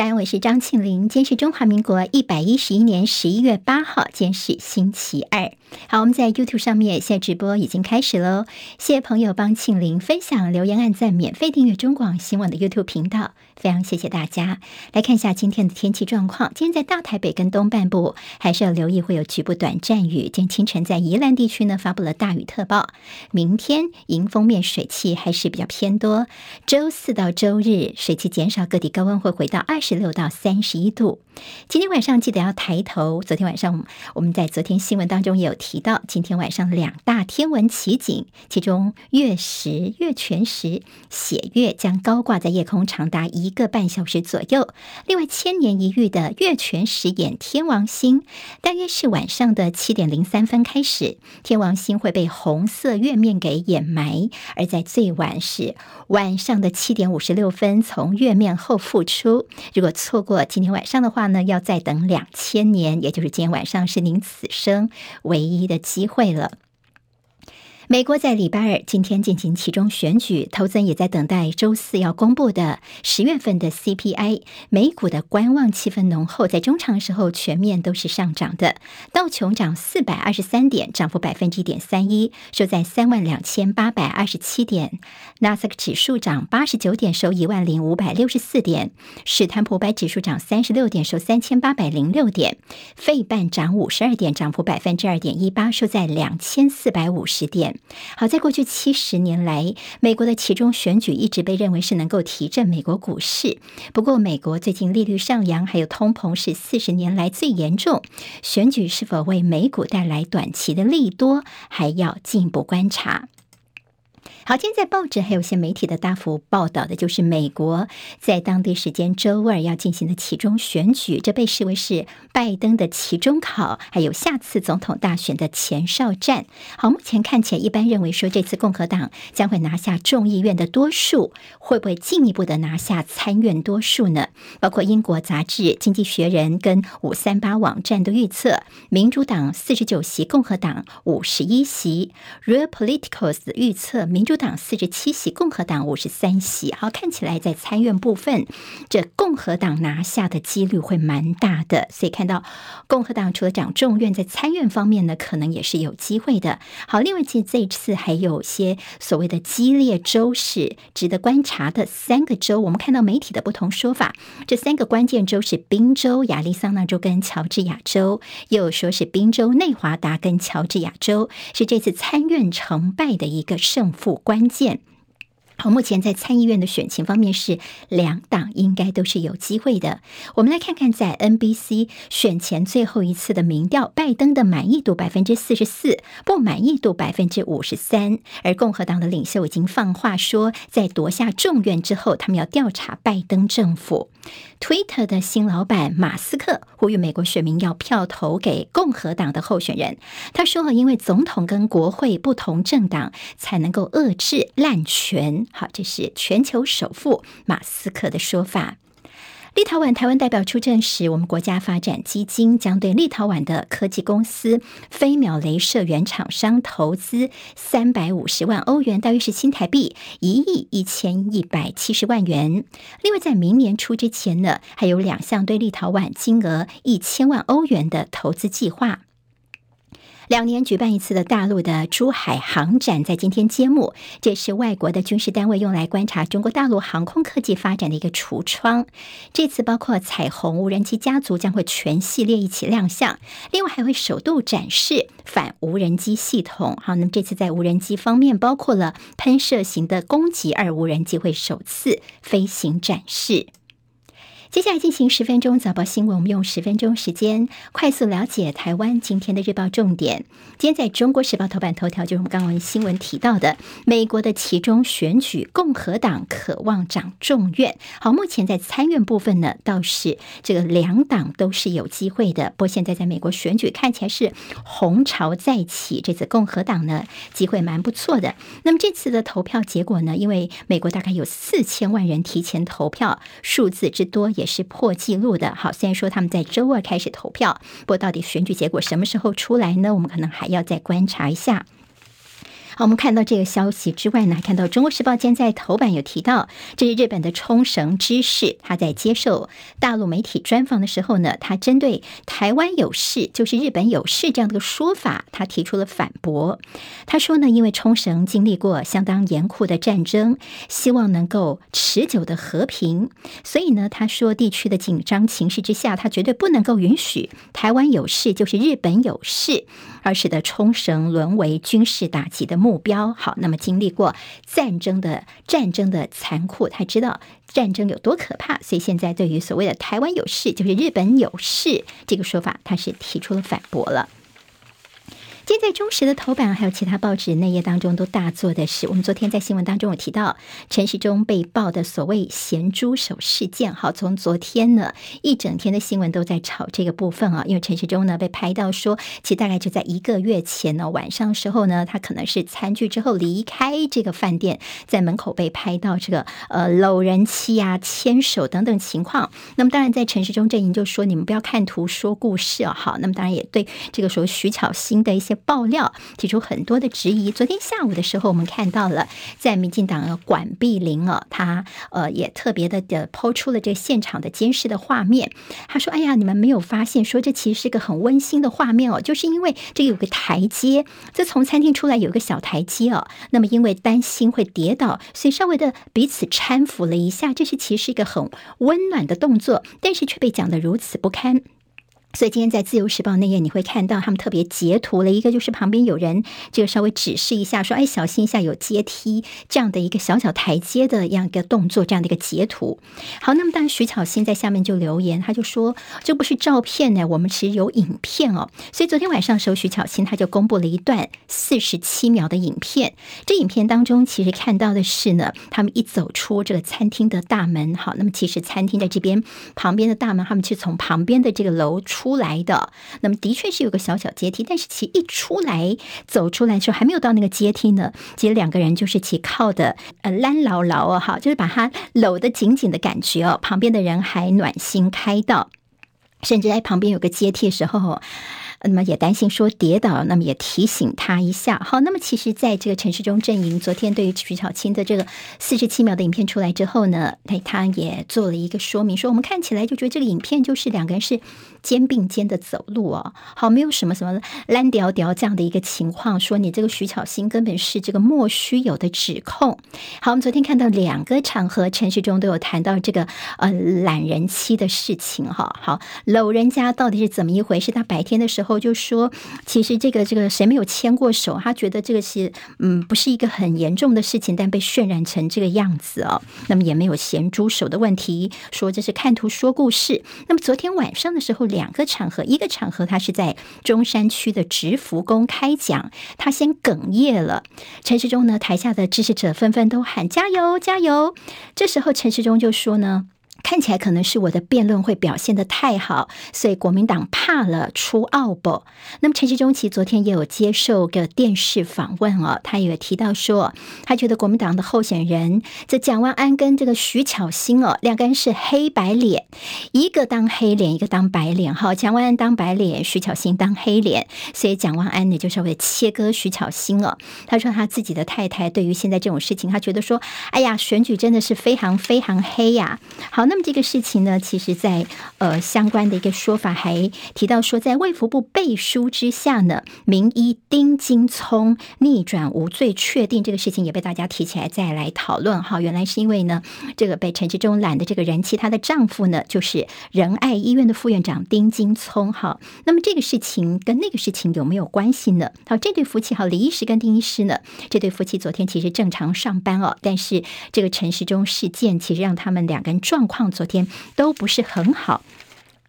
三，我是张庆玲。今天是中华民国一百一十一年十一月八号，今天是星期二。好，我们在 YouTube 上面现在直播已经开始喽。谢谢朋友帮庆玲分享、留言、按赞、免费订阅中广新闻的 YouTube 频道，非常谢谢大家。来看一下今天的天气状况。今天在大台北跟东半部还是要留意会有局部短暂雨。今天清晨在宜兰地区呢发布了大雨特报。明天迎风面水汽还是比较偏多。周四到周日水汽减少，各地高温会回到二。十十六到三十一度。今天晚上记得要抬头。昨天晚上我们在昨天新闻当中也有提到，今天晚上两大天文奇景，其中月食、月全食，血月将高挂在夜空长达一个半小时左右。另外，千年一遇的月全食掩天王星，大约是晚上的七点零三分开始，天王星会被红色月面给掩埋，而在最晚是晚上的七点五十六分从月面后复出。如果错过今天晚上的话话呢，要再等两千年，也就是今天晚上是您此生唯一的机会了。美国在礼拜二今天进行其中选举，投资人也在等待周四要公布的十月份的 CPI。美股的观望气氛浓厚，在中场时候全面都是上涨的。道琼涨四百二十三点，涨幅百分之一点三一，收在三万两千八百二十七点。纳斯达克指数涨八十九点，收一万零五百六十四点。史坦普百指数涨三十六点，收三千八百零六点。费半涨五十二点，涨幅百分之二点一八，收在两千四百五十点。好，在过去七十年来，美国的其中选举一直被认为是能够提振美国股市。不过，美国最近利率上扬，还有通膨是四十年来最严重。选举是否为美股带来短期的利多，还要进一步观察。好，今天在报纸还有些媒体的大幅报道的，就是美国在当地时间周二要进行的期中选举，这被视为是拜登的期中考，还有下次总统大选的前哨战。好，目前看起来，一般认为说这次共和党将会拿下众议院的多数，会不会进一步的拿下参院多数呢？包括英国杂志《经济学人》跟五三八网站都预测，民主党四十九席，共和党五十一席。Real Politicals 预测民主党四十七席，共和党五十三席。好，看起来在参院部分，这共和党拿下的几率会蛮大的。所以看到共和党除了掌众院，在参院方面呢，可能也是有机会的。好，另外其实这一次还有些所谓的激烈州是值得观察的三个州。我们看到媒体的不同说法，这三个关键州是宾州、亚利桑那州跟乔治亚州，又说是宾州、内华达跟乔治亚州，是这次参院成败的一个胜负关键。好，目前在参议院的选情方面是两党应该都是有机会的。我们来看看在 NBC 选前最后一次的民调，拜登的满意度百分之四十四，不满意度百分之五十三。而共和党的领袖已经放话说，在夺下众院之后，他们要调查拜登政府。Twitter 的新老板马斯克呼吁美国选民要票投给共和党的候选人。他说，因为总统跟国会不同政党才能够遏制滥权。好，这是全球首富马斯克的说法。立陶宛台湾代表出证时，我们国家发展基金将对立陶宛的科技公司飞秒镭射原厂商投资三百五十万欧元，大约是新台币一亿一千一百七十万元。另外，在明年初之前呢，还有两项对立陶宛金额一千万欧元的投资计划。两年举办一次的大陆的珠海航展在今天揭幕，这是外国的军事单位用来观察中国大陆航空科技发展的一个橱窗。这次包括彩虹无人机家族将会全系列一起亮相，另外还会首度展示反无人机系统。好，那么这次在无人机方面，包括了喷射型的攻击二无人机会首次飞行展示。接下来进行十分钟早报新闻，我们用十分钟时间快速了解台湾今天的日报重点。今天在中国时报头版头条，就是我们刚刚新闻提到的美国的其中选举，共和党渴望掌众院。好，目前在参院部分呢，倒是这个两党都是有机会的。不过现在在美国选举看起来是红潮再起，这次共和党呢机会蛮不错的。那么这次的投票结果呢，因为美国大概有四千万人提前投票，数字之多。也是破纪录的。好，虽然说他们在周二开始投票，不过到底选举结果什么时候出来呢？我们可能还要再观察一下。我们看到这个消息之外呢，看到《中国时报》今天在头版有提到，这是日本的冲绳知事，他在接受大陆媒体专访的时候呢，他针对台湾有事就是日本有事这样的个说法，他提出了反驳。他说呢，因为冲绳经历过相当严酷的战争，希望能够持久的和平，所以呢，他说地区的紧张情势之下，他绝对不能够允许台湾有事就是日本有事。而使得冲绳沦为军事打击的目目标。好，那么经历过战争的战争的残酷，他知道战争有多可怕，所以现在对于所谓的台湾有事就是日本有事这个说法，他是提出了反驳了。现在中时的头版还有其他报纸内页当中都大做的是，我们昨天在新闻当中有提到陈时中被爆的所谓“咸猪手”事件。好，从昨天呢一整天的新闻都在炒这个部分啊，因为陈时中呢被拍到说，其实大概就在一个月前呢晚上时候呢，他可能是餐聚之后离开这个饭店，在门口被拍到这个呃搂人妻啊、牵手等等情况。那么当然在陈时中阵营就说你们不要看图说故事哦。好，那么当然也对这个说徐巧芯的一些。爆料提出很多的质疑。昨天下午的时候，我们看到了在民进党的管碧玲啊，他呃也特别的的抛出了这个现场的监视的画面。他说：“哎呀，你们没有发现，说这其实是个很温馨的画面哦，就是因为这有个台阶，这从餐厅出来有个小台阶哦。那么因为担心会跌倒，所以稍微的彼此搀扶了一下，这是其实是一个很温暖的动作，但是却被讲得如此不堪。”所以今天在《自由时报》那页，你会看到他们特别截图了一个，就是旁边有人就稍微指示一下，说：“哎，小心一下，有阶梯这样的一个小小台阶的样一个动作，这样的一个截图。”好，那么当然徐巧芯在下面就留言，他就说：“这不是照片呢，我们其实有影片哦。”所以昨天晚上的时候，徐巧芯他就公布了一段四十七秒的影片。这影片当中其实看到的是呢，他们一走出这个餐厅的大门，好，那么其实餐厅在这边旁边的大门，他们去从旁边的这个楼出。出来的，那么的确是有个小小阶梯，但是其一出来走出来的时候，还没有到那个阶梯呢，其实两个人就是其靠的呃拦牢牢啊，哈，就是把他搂得紧紧的感觉哦，旁边的人还暖心开道，甚至在旁边有个阶梯的时候。那么也担心说跌倒，那么也提醒他一下。好，那么其实在这个陈时中阵营昨天对于徐巧芯的这个四十七秒的影片出来之后呢，他他也做了一个说明，说我们看起来就觉得这个影片就是两个人是肩并肩的走路哦，好，没有什么什么烂屌屌这样的一个情况，说你这个徐巧芯根本是这个莫须有的指控。好，我们昨天看到两个场合，陈时中都有谈到这个呃懒人妻的事情哈，好，搂人家到底是怎么一回事？他白天的时候候。就说，其实这个这个谁没有牵过手？他觉得这个是嗯，不是一个很严重的事情，但被渲染成这个样子哦。那么也没有咸猪手的问题，说这是看图说故事。那么昨天晚上的时候，两个场合，一个场合他是在中山区的直福宫开讲，他先哽咽了。陈时中呢，台下的支持者纷纷都喊加油加油。这时候陈时中就说呢。看起来可能是我的辩论会表现得太好，所以国民党怕了出奥步。那么陈时中其昨天也有接受个电视访问哦，他也有提到说，他觉得国民党的候选人这蒋万安跟这个徐巧芯哦，两个人是黑白脸，一个当黑脸，一个当白脸。哈，蒋万安当白脸，徐巧芯当黑脸，所以蒋万安呢就稍微切割徐巧芯了。他说他自己的太太对于现在这种事情，他觉得说，哎呀，选举真的是非常非常黑呀。好。那么这个事情呢，其实在呃相关的一个说法还提到说，在卫福部背书之下呢，名医丁金聪逆转无罪确定这个事情也被大家提起来再来讨论哈。原来是因为呢，这个被陈时中揽的这个人妻，她的丈夫呢就是仁爱医院的副院长丁金聪哈。那么这个事情跟那个事情有没有关系呢？好，这对夫妻哈，李医师跟丁医师呢，这对夫妻昨天其实正常上班哦，但是这个陈时中事件其实让他们两个人状况。昨天都不是很好。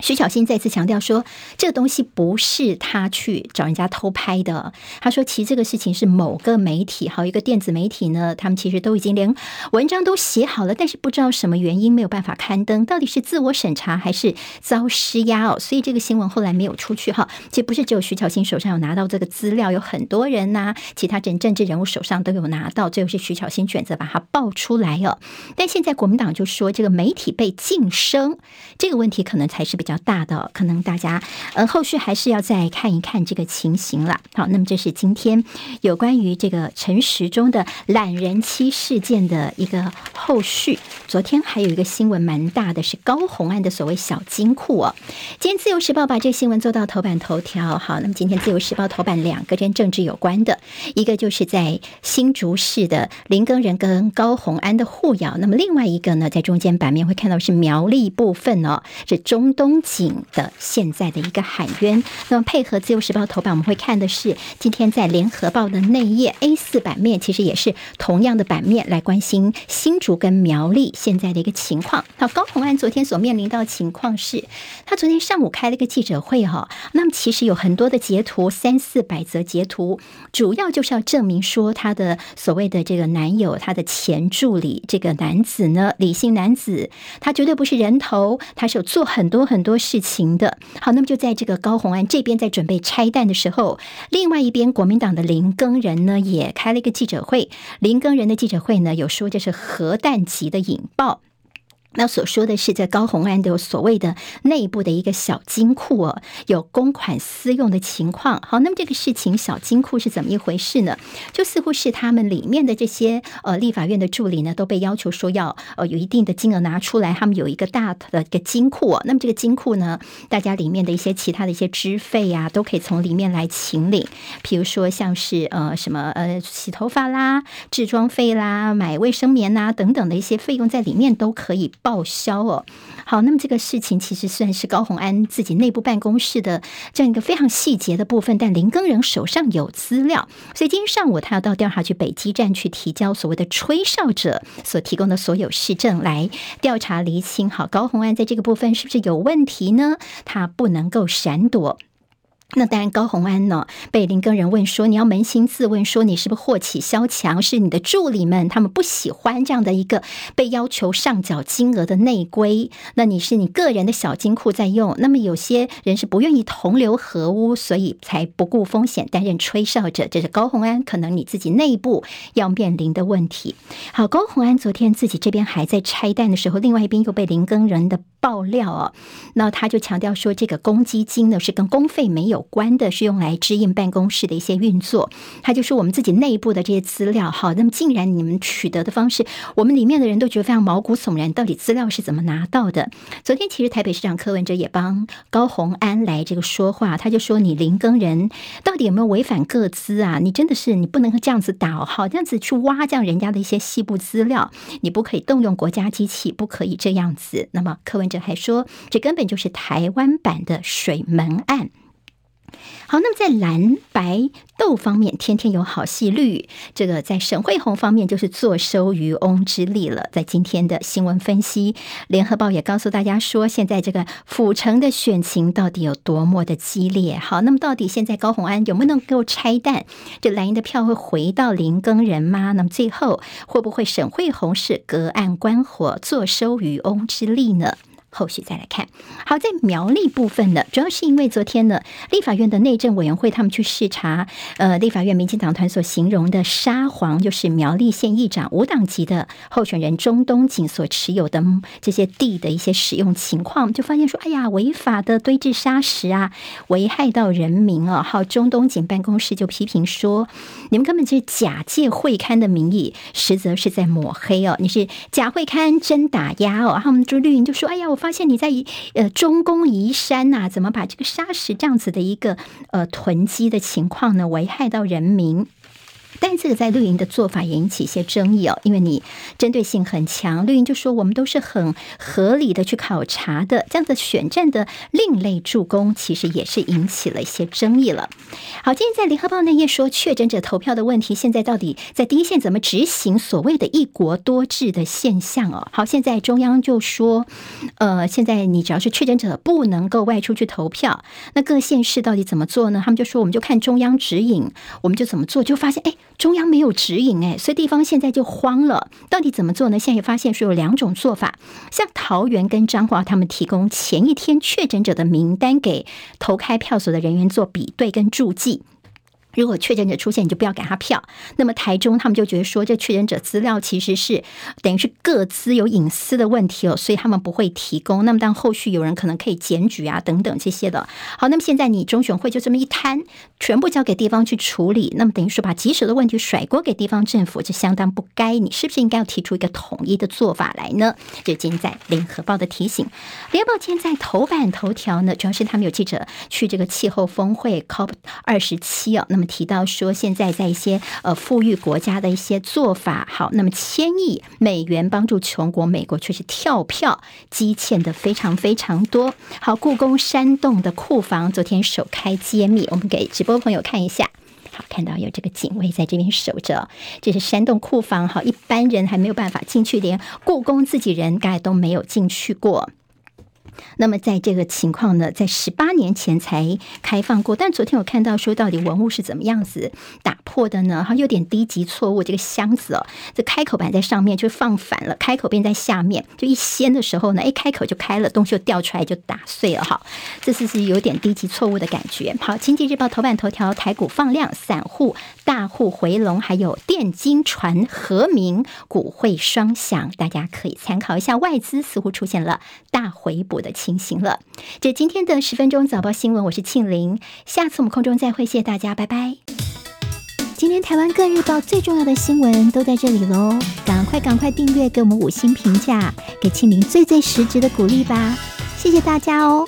徐巧芯再次强调说，这个东西不是他去找人家偷拍的。他说，其实这个事情是某个媒体，好一个电子媒体呢，他们其实都已经连文章都写好了，但是不知道什么原因没有办法刊登，到底是自我审查还是遭施压哦？所以这个新闻后来没有出去哈。其实不是只有徐巧芯手上有拿到这个资料，有很多人呐、其他政政治人物手上都有拿到，最后是徐巧芯选择把它爆出来哦。但现在国民党就说，这个媒体被晋升这个问题可能才是比比较大的，可能大家呃后续还是要再看一看这个情形了。好，那么这是今天有关于这个陈时中的懒人妻事件的一个后续。昨天还有一个新闻蛮大的，是高虹安的所谓小金库哦。今天自由时报把这个新闻做到头版头条。好，那么今天自由时报头版两个跟政治有关的，一个就是在新竹市的林耕仁跟高虹安的互咬，那么另外一个呢，在中间版面会看到是苗栗部分哦，是中东景的现在的一个喊冤。那么配合自由时报头版，我们会看的是今天在联合报的内页 A 四版面，其实也是同样的版面来关心新竹跟苗栗现在的一个情况。那，高虹安昨天所面临到的情况是，他昨天上午开了一个记者会哈，那么其实有很多的截图，三四百则截图，主要就是要证明说他的所谓的这个男友，他的前助理这个男子呢，李姓男子，他绝对不是人头，他是有做很多很多事情的。好，那么就在这个高虹安这边在准备拆弹的时候，另外一边国民党的林耕人呢也开了一个记者会，林耕人的记者会呢有说这是核弹级的引爆。那所说的是，在高虹安的所谓的内部的一个小金库哦，有公款私用的情况。好，那么这个事情小金库是怎么一回事呢？就似乎是他们里面的这些呃立法院的助理呢，都被要求说要呃有一定的金额拿出来，他们有一个大的一个金库哦。那么这个金库呢，大家里面的一些其他的一些支费呀，都可以从里面来请领。比如说像是呃什么呃洗头发啦、置装费啦、买卫生棉呐等等的一些费用，在里面都可以。报销哦，好，那么这个事情其实算是高虹安自己内部办公室的这样一个非常细节的部分，但林耕仁手上有资料，所以今天上午他要到调查局北基站去提交所谓的吹哨者所提供的所有事证来调查厘清。好，高虹安在这个部分是不是有问题呢？他不能够闪躲。那当然，高虹安呢被林根人问说：“你要扪心自问，说你是不是祸起萧墙？是你的助理们他们不喜欢这样的一个被要求上缴金额的内规？那你是你个人的小金库在用？那么有些人是不愿意同流合污，所以才不顾风险担任吹哨者。这是高虹安可能你自己内部要面临的问题。好，高虹安昨天自己这边还在拆弹的时候，另外一边又被林根人的爆料哦，那他就强调说，这个公积金呢是跟公费没有。有关的是用来支应办公室的一些运作，他就说我们自己内部的这些资料，好，那么竟然你们取得的方式，我们里面的人都觉得非常毛骨悚然，到底资料是怎么拿到的？昨天其实台北市长柯文哲也帮高虹安来这个说话，他就说你林耕人到底有没有违反个资啊？你真的是你不能这样子打，好，这样子去挖这样人家的一些细部资料，你不可以动用国家机器，不可以这样子。那么柯文哲还说，这根本就是台湾版的水门案。好，那么在蓝白斗方面，天天有好戏绿。这个在沈慧红方面就是坐收渔翁之利了。在今天的新闻分析，联合报也告诉大家说，现在这个府城的选情到底有多么的激烈。好，那么到底现在高红安有没有能够拆弹？这蓝营的票会回到林耕人吗？那么最后会不会沈慧红是隔岸观火，坐收渔翁之利呢？后续再来看，好，在苗栗部分呢，主要是因为昨天呢，立法院的内政委员会他们去视察，呃，立法院民进党团所形容的沙皇，就是苗栗县议长无党籍的候选人中东锦所持有的这些地的一些使用情况，就发现说，哎呀，违法的堆置砂石啊，危害到人民啊！好，中东锦办公室就批评说，你们根本就是假借会勘的名义，实则是在抹黑哦，你是假会勘真打压哦。他们朱绿营就说，哎呀，我。发现你在呃中宫移山呐、怎么把这个砂石这样子的一个呃囤积的情况呢，危害到人民？但这个在绿营的做法也引起一些争议哦，因为你针对性很强，绿营就说我们都是很合理的去考察的，这样子选战的另类助攻，其实也是引起了一些争议了。好，今天在联合报那页说确诊者投票的问题，现在到底在第一线怎么执行所谓的一国多制的现象哦？好，现在中央就说，呃，现在你只要是确诊者不能够外出去投票，那各县市到底怎么做呢？他们就说我们就看中央指引，我们就怎么做，就发现哎。中央没有指引诶，所以地方现在就慌了，到底怎么做呢？现在也发现说有两种做法，像桃园跟彰化，他们提供前一天确诊者的名单给投开票所的人员做比对跟注记。如果确诊者出现，你就不要给他票。那么台中他们就觉得说，这确诊者资料其实是等于是各自有隐私的问题哦，所以他们不会提供。那么当后续有人可能可以检举啊等等这些的。好，那么现在你中选会就这么一摊，全部交给地方去处理，那么等于说把棘手的问题甩锅给地方政府，这相当不该。你是不是应该要提出一个统一的做法来呢？就今天在联合报的提醒，联合报今天在头版头条呢，主要是他们有记者去这个气候峰会 COP 二十七啊，那么。提到说，现在在一些呃富裕国家的一些做法，好，那么千亿美元帮助穷国，美国却是跳票，积欠的非常非常多。好，故宫山洞的库房昨天首开揭秘，我们给直播朋友看一下。好，看到有这个警卫在这边守着，这是山洞库房，好，一般人还没有办法进去，连故宫自己人大概都没有进去过。那么在这个情况呢，在十八年前才开放过，但昨天我看到说，到底文物是怎么样子打破的呢？哈，有点低级错误，这个箱子哦，这开口板在上面就放反了，开口便在下面，就一掀的时候呢，一，开口就开了，东西就掉出来就打碎了，哈，这次是有点低级错误的感觉。好，经济日报头版头条，台股放量，散户大户回笼，还有电金传和名股汇双响，大家可以参考一下。外资似乎出现了大回补的情形了。这今天的十分钟早报新闻，我是庆玲，下次我们空中再会，谢谢大家，拜拜。今天台湾各日报最重要的新闻都在这里喽，赶快赶快订阅，给我们五星评价，给庆玲最最实质的鼓励吧，谢谢大家哦。